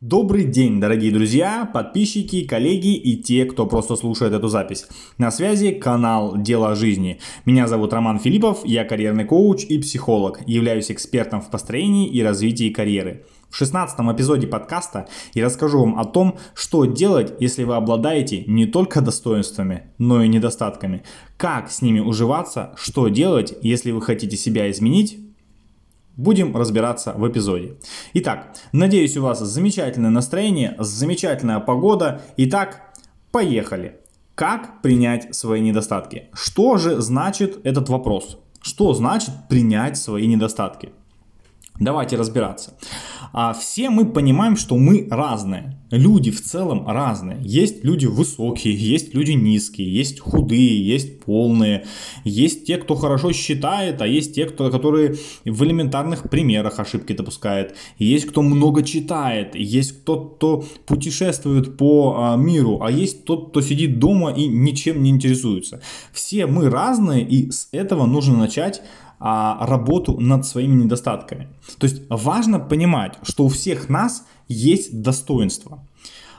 Добрый день, дорогие друзья, подписчики, коллеги и те, кто просто слушает эту запись. На связи канал «Дело жизни». Меня зовут Роман Филиппов, я карьерный коуч и психолог, являюсь экспертом в построении и развитии карьеры. В 16 эпизоде подкаста я расскажу вам о том, что делать, если вы обладаете не только достоинствами, но и недостатками, как с ними уживаться, что делать, если вы хотите себя изменить, Будем разбираться в эпизоде. Итак, надеюсь у вас замечательное настроение, замечательная погода. Итак, поехали. Как принять свои недостатки? Что же значит этот вопрос? Что значит принять свои недостатки? Давайте разбираться. А все мы понимаем, что мы разные. Люди в целом разные. Есть люди высокие, есть люди низкие, есть худые, есть полные. Есть те, кто хорошо считает, а есть те, кто, которые в элементарных примерах ошибки допускает. Есть кто много читает, есть тот, кто путешествует по а, миру, а есть тот, кто сидит дома и ничем не интересуется. Все мы разные, и с этого нужно начать а, работу над своими недостатками. То есть важно понимать, что у всех нас есть достоинство.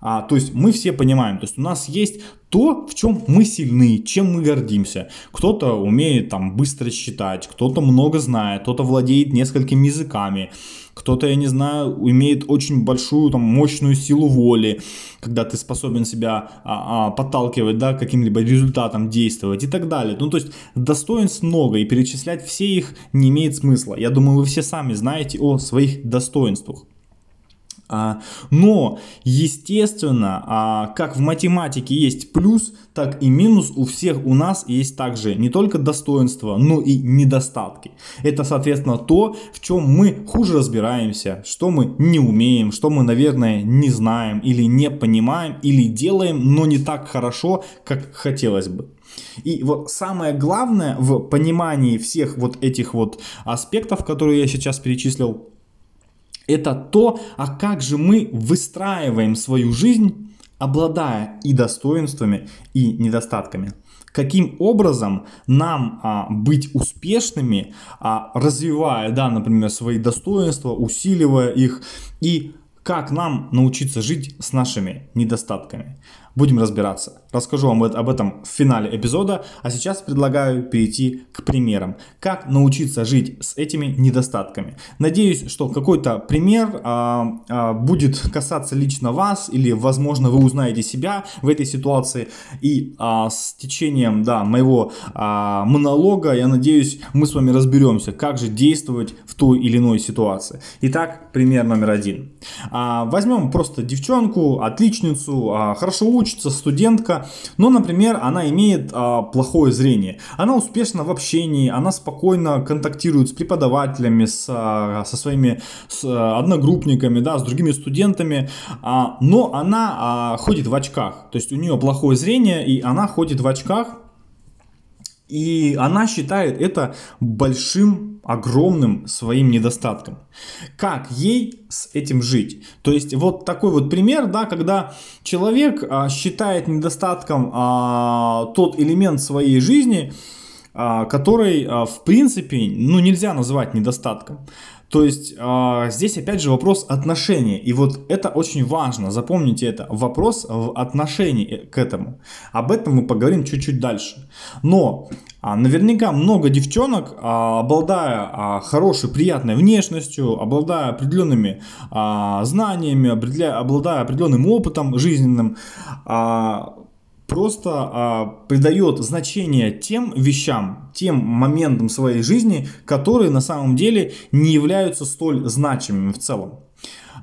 А, то есть мы все понимаем, то есть у нас есть то, в чем мы сильны, чем мы гордимся. Кто-то умеет там быстро считать, кто-то много знает, кто-то владеет несколькими языками, кто-то, я не знаю, имеет очень большую, там, мощную силу воли, когда ты способен себя а, а, подталкивать, да, каким-либо результатом действовать и так далее. Ну, то есть достоинств много, и перечислять все их не имеет смысла. Я думаю, вы все сами знаете о своих достоинствах. А, но, естественно, а, как в математике есть плюс, так и минус у всех у нас есть также не только достоинства, но и недостатки. Это, соответственно, то, в чем мы хуже разбираемся, что мы не умеем, что мы, наверное, не знаем или не понимаем, или делаем, но не так хорошо, как хотелось бы. И вот самое главное в понимании всех вот этих вот аспектов, которые я сейчас перечислил, это то, а как же мы выстраиваем свою жизнь, обладая и достоинствами, и недостатками. Каким образом нам а, быть успешными, а, развивая, да, например, свои достоинства, усиливая их, и как нам научиться жить с нашими недостатками. Будем разбираться. Расскажу вам об этом в финале эпизода, а сейчас предлагаю перейти к примерам. Как научиться жить с этими недостатками. Надеюсь, что какой-то пример а, а, будет касаться лично вас, или, возможно, вы узнаете себя в этой ситуации. И а, с течением да, моего а, монолога, я надеюсь, мы с вами разберемся, как же действовать в той или иной ситуации. Итак, пример номер один. А, возьмем просто девчонку, отличницу, а, хорошо учится, студентка, но, например, она имеет а, плохое зрение. Она успешна в общении, она спокойно контактирует с преподавателями, с, со своими с, одногруппниками, да, с другими студентами, но она ходит в очках. То есть у нее плохое зрение, и она ходит в очках, и она считает это большим, огромным своим недостатком. Как ей с этим жить? То есть вот такой вот пример, да, когда человек а, считает недостатком а, тот элемент своей жизни, который а, в принципе ну, нельзя называть недостатком. То есть э, здесь опять же вопрос отношения. И вот это очень важно, запомните это. Вопрос в отношении к этому. Об этом мы поговорим чуть-чуть дальше. Но а, наверняка много девчонок, а, обладая а, хорошей, приятной внешностью, обладая определенными а, знаниями, обладая определенным опытом жизненным, а, просто а, придает значение тем вещам, тем моментам своей жизни, которые на самом деле не являются столь значимыми в целом.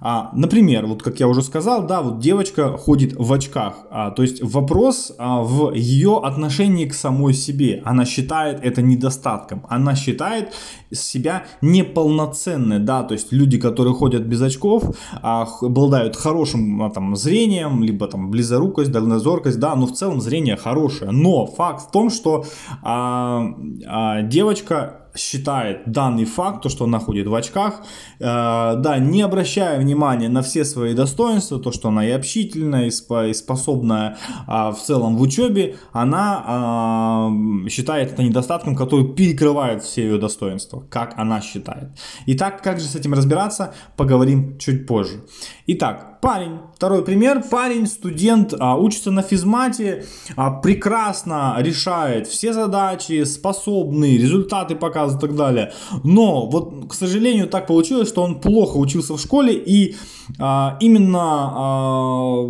А, например, вот как я уже сказал, да, вот девочка ходит в очках. А, то есть вопрос а, в ее отношении к самой себе. Она считает это недостатком. Она считает себя неполноценной, да, то есть люди, которые ходят без очков, а, обладают хорошим а, там зрением, либо там близорукость, дальнозоркость, да, но в целом зрение хорошее. Но факт в том, что а, а, девочка считает данный факт, то, что она ходит в очках, э, да, не обращая внимания на все свои достоинства, то, что она и общительная, и, способная э, в целом в учебе, она э, считает это недостатком, который перекрывает все ее достоинства, как она считает. Итак, как же с этим разбираться, поговорим чуть позже. Итак, парень, второй пример, парень, студент, а, учится на физмате, а, прекрасно решает все задачи, способный, результаты показывает и так далее. Но вот, к сожалению, так получилось, что он плохо учился в школе и а, именно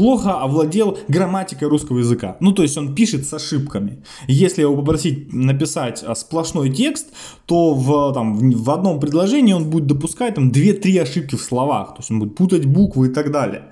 плохо овладел грамматикой русского языка. Ну, то есть он пишет с ошибками. Если его попросить написать а, сплошной текст, то в, там, в одном предложении он будет допускать там 2-3 ошибки в словах. То есть он будет путать буквы и так далее.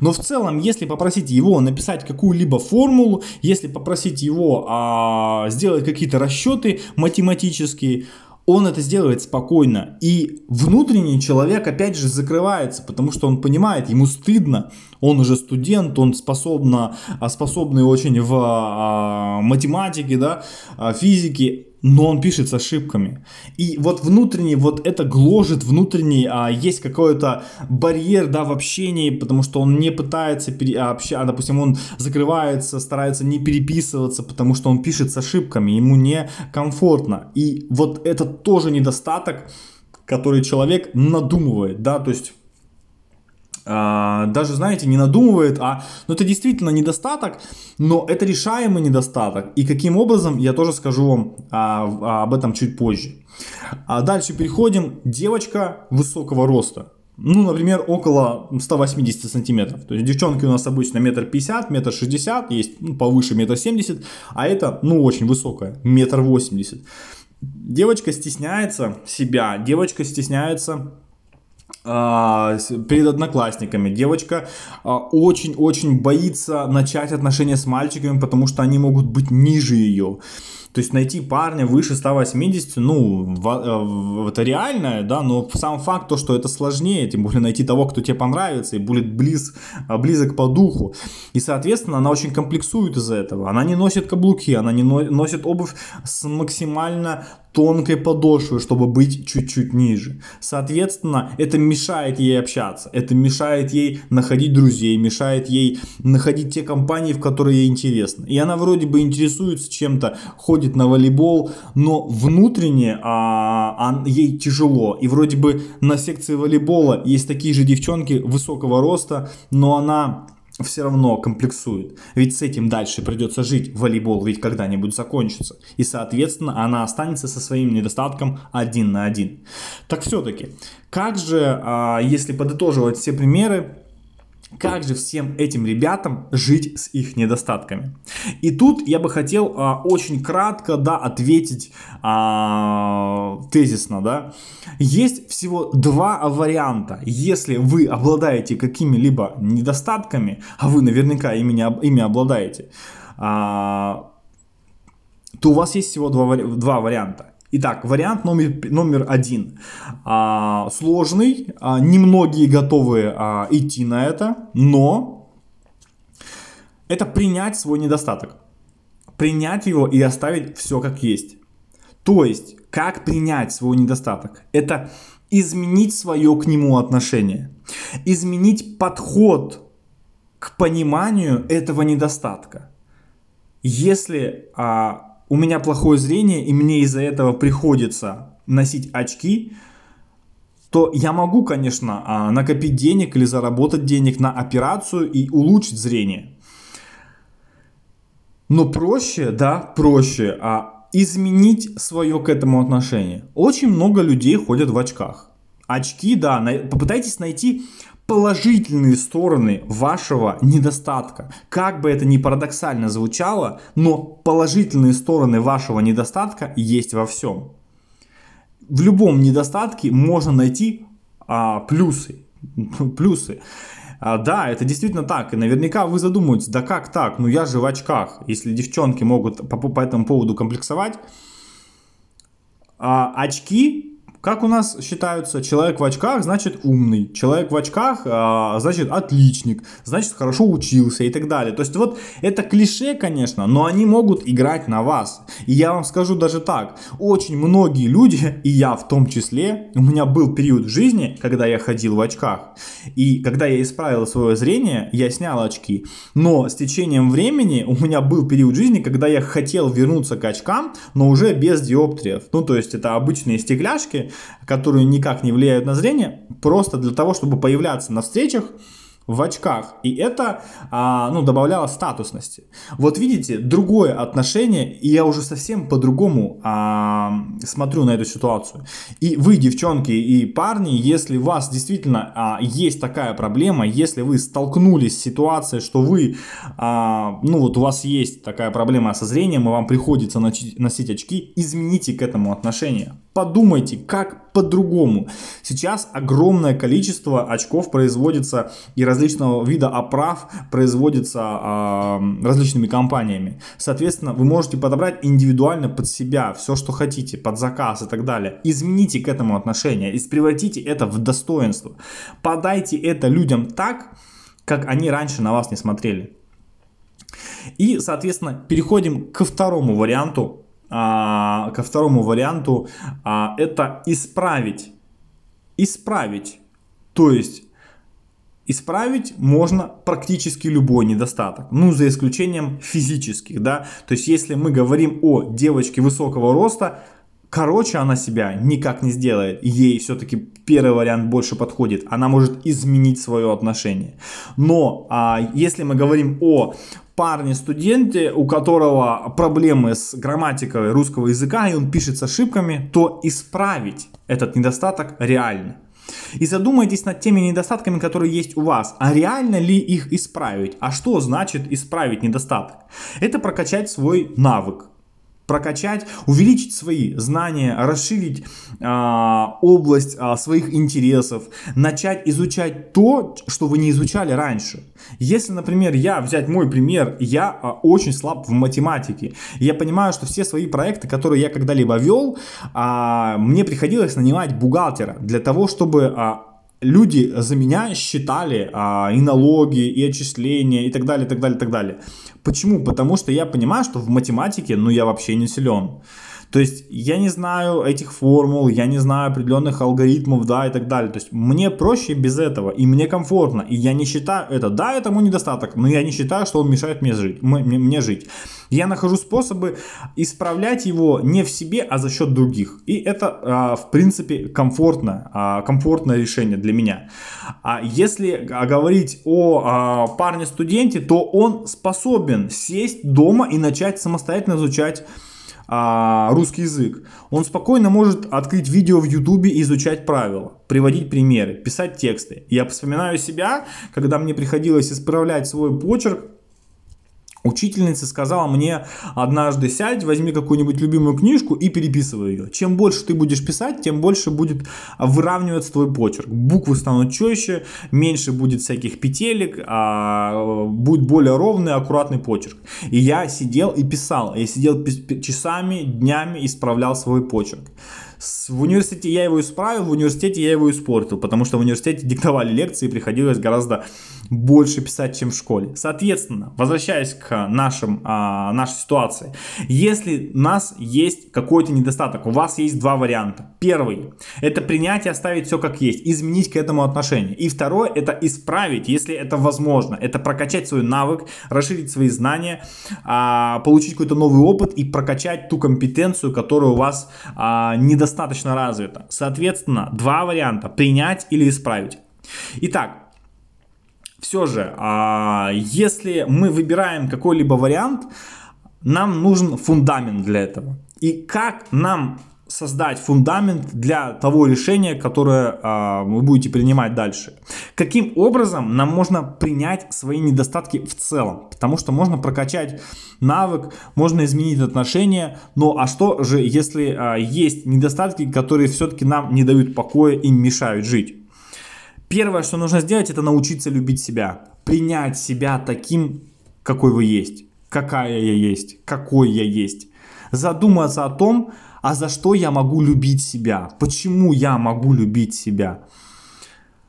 Но в целом, если попросить его написать какую-либо формулу, если попросить его а, сделать какие-то расчеты математические, он это сделает спокойно. И внутренний человек, опять же, закрывается, потому что он понимает, ему стыдно, он уже студент, он способна, а, способный очень в а, математике, да, а, физике, но он пишет с ошибками. И вот внутренний, вот это гложет внутренний, а, есть какой-то барьер, да, в общении, потому что он не пытается пере, общаться, допустим, он закрывается, старается не переписываться, потому что он пишет с ошибками, ему не комфортно. И вот это тоже недостаток, который человек надумывает, да, то есть а, даже, знаете, не надумывает, а ну, это действительно недостаток, но это решаемый недостаток. И каким образом, я тоже скажу вам а, а, об этом чуть позже. А дальше переходим. Девочка высокого роста. Ну, например, около 180 сантиметров. То есть девчонки у нас обычно метр пятьдесят, метр шестьдесят, есть ну, повыше метр семьдесят, а это, ну, очень высокая, метр восемьдесят. Девочка стесняется себя, девочка стесняется а, перед одноклассниками. Девочка очень-очень боится начать отношения с мальчиками, потому что они могут быть ниже ее. То есть найти парня выше 180, ну, э, это реально, да, но сам факт то, что это сложнее, тем более найти того, кто тебе понравится и будет близ, э, близок по духу. И, соответственно, она очень комплексует из-за этого. Она не носит каблуки, она не носит обувь с максимально тонкой подошвой, чтобы быть чуть-чуть ниже. Соответственно, это мешает ей общаться, это мешает ей находить друзей, мешает ей находить те компании, в которые ей интересно. И она вроде бы интересуется чем-то, ходит на волейбол, но внутренне а, а, ей тяжело. И вроде бы на секции волейбола есть такие же девчонки высокого роста, но она все равно комплексует. Ведь с этим дальше придется жить. Волейбол ведь когда-нибудь закончится. И, соответственно, она останется со своим недостатком один на один. Так все-таки, как же, а, если подытоживать все примеры, как же всем этим ребятам жить с их недостатками? И тут я бы хотел а, очень кратко да, ответить а, тезисно. Да? Есть всего два варианта. Если вы обладаете какими-либо недостатками, а вы наверняка ими, ими обладаете, а, то у вас есть всего два, два варианта. Итак, вариант номер, номер один. А, сложный, а, немногие готовы а, идти на это, но это принять свой недостаток. Принять его и оставить все как есть. То есть, как принять свой недостаток? Это изменить свое к нему отношение. Изменить подход к пониманию этого недостатка. Если а, у меня плохое зрение, и мне из-за этого приходится носить очки, то я могу, конечно, а, накопить денег или заработать денег на операцию и улучшить зрение. Но проще, да, проще а, изменить свое к этому отношение. Очень много людей ходят в очках. Очки, да, попытайтесь найти положительные стороны вашего недостатка. Как бы это ни парадоксально звучало, но положительные стороны вашего недостатка есть во всем. В любом недостатке можно найти а, плюсы. плюсы. А, да, это действительно так. И наверняка вы задумаетесь, да как так? Ну я же в очках. Если девчонки могут по, по этому поводу комплексовать. А, очки Как у нас считаются, человек в очках значит умный, человек в очках а, значит отличник, значит хорошо учился и так далее. То есть вот это клише, конечно, но они могут играть на вас. И я вам скажу даже так, очень многие люди, и я в том числе, у меня был период в жизни, когда я ходил в очках. И когда я исправил свое зрение, я снял очки. Но с течением времени у меня был период жизни, когда я хотел вернуться к очкам, но уже без диоптриев. Ну, то есть это обычные стекляшки, которые никак не влияют на зрение, просто для того, чтобы появляться на встречах, в очках. И это а, ну, добавляло статусности. Вот видите, другое отношение, и я уже совсем по-другому а, смотрю на эту ситуацию. И вы, девчонки и парни, если у вас действительно а, есть такая проблема, если вы столкнулись с ситуацией, что вы, а, ну вот у вас есть такая проблема со зрением, и вам приходится носить, очки, измените к этому отношение. Подумайте, как по-другому. Сейчас огромное количество очков производится и различного вида оправ производится э, различными компаниями. Соответственно, вы можете подобрать индивидуально под себя все, что хотите, под заказ и так далее. Измените к этому отношение и превратите это в достоинство. Подайте это людям так, как они раньше на вас не смотрели. И, соответственно, переходим ко второму варианту а, ко второму варианту, а, это исправить. Исправить. То есть Исправить можно практически любой недостаток, ну за исключением физических, да. То есть если мы говорим о девочке высокого роста, короче она себя никак не сделает. Ей все-таки первый вариант больше подходит. Она может изменить свое отношение. Но а, если мы говорим о парне-студенте, у которого проблемы с грамматикой русского языка, и он пишет с ошибками, то исправить этот недостаток реально. И задумайтесь над теми недостатками, которые есть у вас. А реально ли их исправить? А что значит исправить недостаток? Это прокачать свой навык прокачать, увеличить свои знания, расширить а, область а, своих интересов, начать изучать то, что вы не изучали раньше. Если, например, я взять мой пример, я а, очень слаб в математике. Я понимаю, что все свои проекты, которые я когда-либо вел, а, мне приходилось нанимать бухгалтера для того, чтобы а, люди за меня считали а, и налоги, и отчисления, и так далее, и так далее, и так далее. Почему? Потому что я понимаю, что в математике, ну, я вообще не силен. То есть я не знаю этих формул, я не знаю определенных алгоритмов, да, и так далее. То есть мне проще без этого, и мне комфортно, и я не считаю это, да, это мой недостаток, но я не считаю, что он мешает мне жить. Мне, мне жить. Я нахожу способы исправлять его не в себе, а за счет других. И это, а, в принципе, комфортно, а, комфортное решение для меня. А если говорить о а, парне-студенте, то он способен сесть дома и начать самостоятельно изучать а, русский язык, он спокойно может открыть видео в ютубе и изучать правила, приводить примеры, писать тексты. Я вспоминаю себя, когда мне приходилось исправлять свой почерк, Учительница сказала мне однажды сядь, возьми какую-нибудь любимую книжку и переписывай ее. Чем больше ты будешь писать, тем больше будет выравниваться твой почерк. Буквы станут четче, меньше будет всяких петелек, а будет более ровный, аккуратный почерк. И я сидел и писал. Я сидел часами, днями исправлял свой почерк. В университете я его исправил, в университете я его испортил, потому что в университете диктовали лекции, приходилось гораздо больше писать, чем в школе. Соответственно, возвращаясь к нашим, а, нашей ситуации. Если у нас есть какой-то недостаток, у вас есть два варианта. Первый – это принять и оставить все как есть, изменить к этому отношение. И второй – это исправить, если это возможно. Это прокачать свой навык, расширить свои знания, а, получить какой-то новый опыт и прокачать ту компетенцию, которая у вас а, недостаточно развита. Соответственно, два варианта – принять или исправить. Итак, все же, а, если мы выбираем какой-либо вариант, нам нужен фундамент для этого. И как нам создать фундамент для того решения, которое а, вы будете принимать дальше. Каким образом нам можно принять свои недостатки в целом? Потому что можно прокачать навык, можно изменить отношения, но а что же, если а, есть недостатки, которые все-таки нам не дают покоя и мешают жить? Первое, что нужно сделать, это научиться любить себя. Принять себя таким, какой вы есть. Какая я есть. Какой я есть. Задуматься о том, А за что я могу любить себя? Почему я могу любить себя?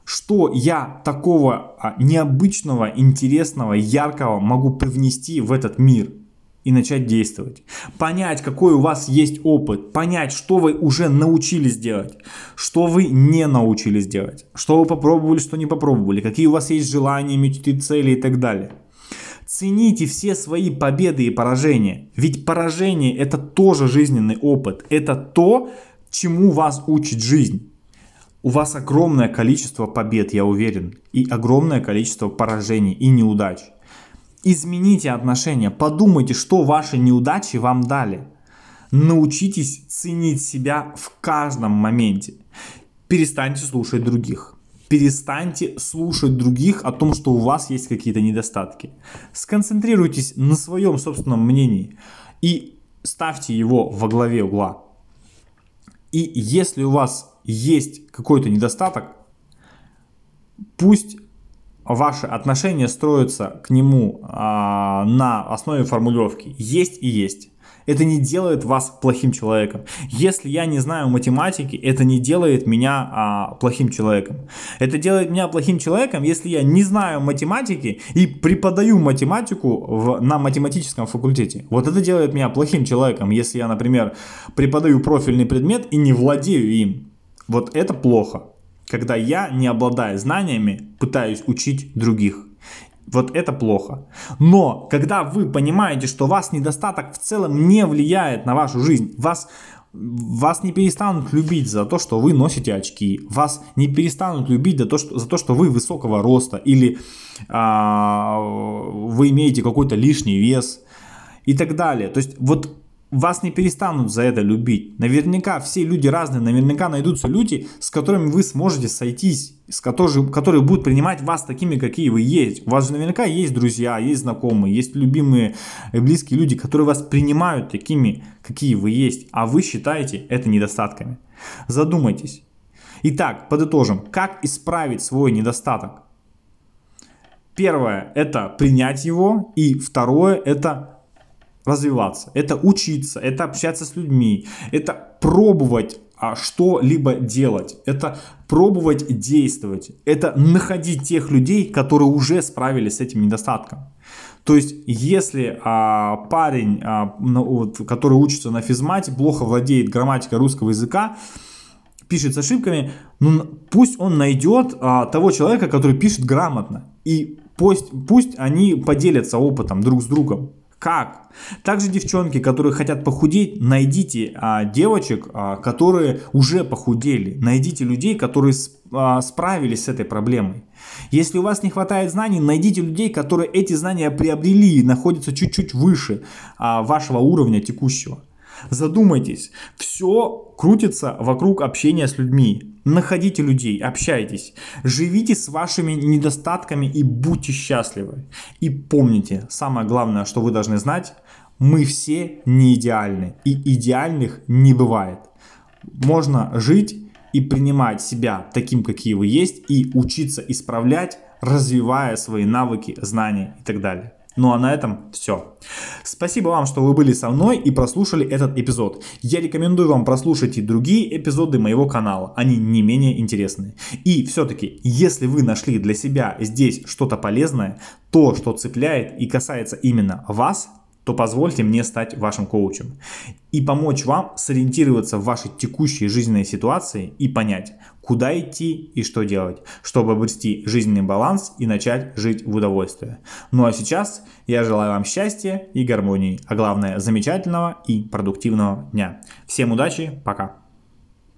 Что я такого а, необычного, интересного, яркого могу привнести в этот мир? И начать действовать. Понять, какой у вас есть опыт, понять, что вы уже научились делать, что вы не научились делать, что вы попробовали, что не попробовали, какие у вас есть желания, мечты, цели и так далее. Цените все свои победы и поражения, ведь поражение это тоже жизненный опыт, это то, чему вас учит жизнь. У вас огромное количество побед, я уверен, и огромное количество поражений и неудач. Измените отношения, подумайте, что ваши неудачи вам дали. Научитесь ценить себя в каждом моменте. Перестаньте слушать других. Перестаньте слушать других о том, что у вас есть какие-то недостатки. Сконцентрируйтесь на своем собственном мнении и ставьте его во главе угла. И если у вас есть какой-то недостаток, пусть ваши отношения строятся к нему а, на основе формулировки «есть и есть». Это не делает вас плохим человеком. Если я не знаю математики, это не делает меня а, плохим человеком. Это делает меня плохим человеком, если я не знаю математики и преподаю математику в, на математическом факультете. Вот это делает меня плохим человеком, если я, например, преподаю профильный предмет и не владею им. Вот это плохо когда я, не обладая знаниями, пытаюсь учить других. Вот это плохо. Но когда вы понимаете, что вас недостаток в целом не влияет на вашу жизнь, вас, вас не перестанут любить за то, что вы носите очки, вас не перестанут любить за то, что, за то, что вы высокого роста или а, вы имеете какой-то лишний вес и так далее. То есть вот вас не перестанут за это любить. Наверняка все люди разные, наверняка найдутся люди, с которыми вы сможете сойтись, с которыми, которые будут принимать вас такими, какие вы есть. У вас же наверняка есть друзья, есть знакомые, есть любимые, э, близкие люди, которые вас принимают такими, какие вы есть, а вы считаете это недостатками. Задумайтесь. Итак, подытожим, как исправить свой недостаток? Первое – это принять его, и второе – это развиваться, это учиться, это общаться с людьми, это пробовать а, что-либо делать, это пробовать действовать, это находить тех людей, которые уже справились с этим недостатком. То есть, если а, парень, а, ну, вот, который учится на физмате, плохо владеет грамматикой русского языка, пишет с ошибками, ну, пусть он найдет а, того человека, который пишет грамотно. И пусть, пусть они поделятся опытом друг с другом. Как? Также девчонки, которые хотят похудеть, найдите а, девочек, а, которые уже похудели. Найдите людей, которые а, справились с этой проблемой. Если у вас не хватает знаний, найдите людей, которые эти знания приобрели и находятся чуть-чуть выше а, вашего уровня текущего. Задумайтесь, все крутится вокруг общения с людьми. Находите людей, общайтесь, живите с вашими недостатками и будьте счастливы. И помните, самое главное, что вы должны знать, мы все не идеальны и идеальных не бывает. Можно жить и принимать себя таким, какие вы есть, и учиться исправлять, развивая свои навыки, знания и так далее. Ну а на этом все. Спасибо вам, что вы были со мной и прослушали этот эпизод. Я рекомендую вам прослушать и другие эпизоды моего канала, они не менее интересные. И все-таки, если вы нашли для себя здесь что-то полезное, то, что цепляет и касается именно вас, то позвольте мне стать вашим коучем и помочь вам сориентироваться в вашей текущей жизненной ситуации и понять, куда идти и что делать, чтобы обрести жизненный баланс и начать жить в удовольствие. Ну а сейчас я желаю вам счастья и гармонии, а главное замечательного и продуктивного дня. Всем удачи, пока!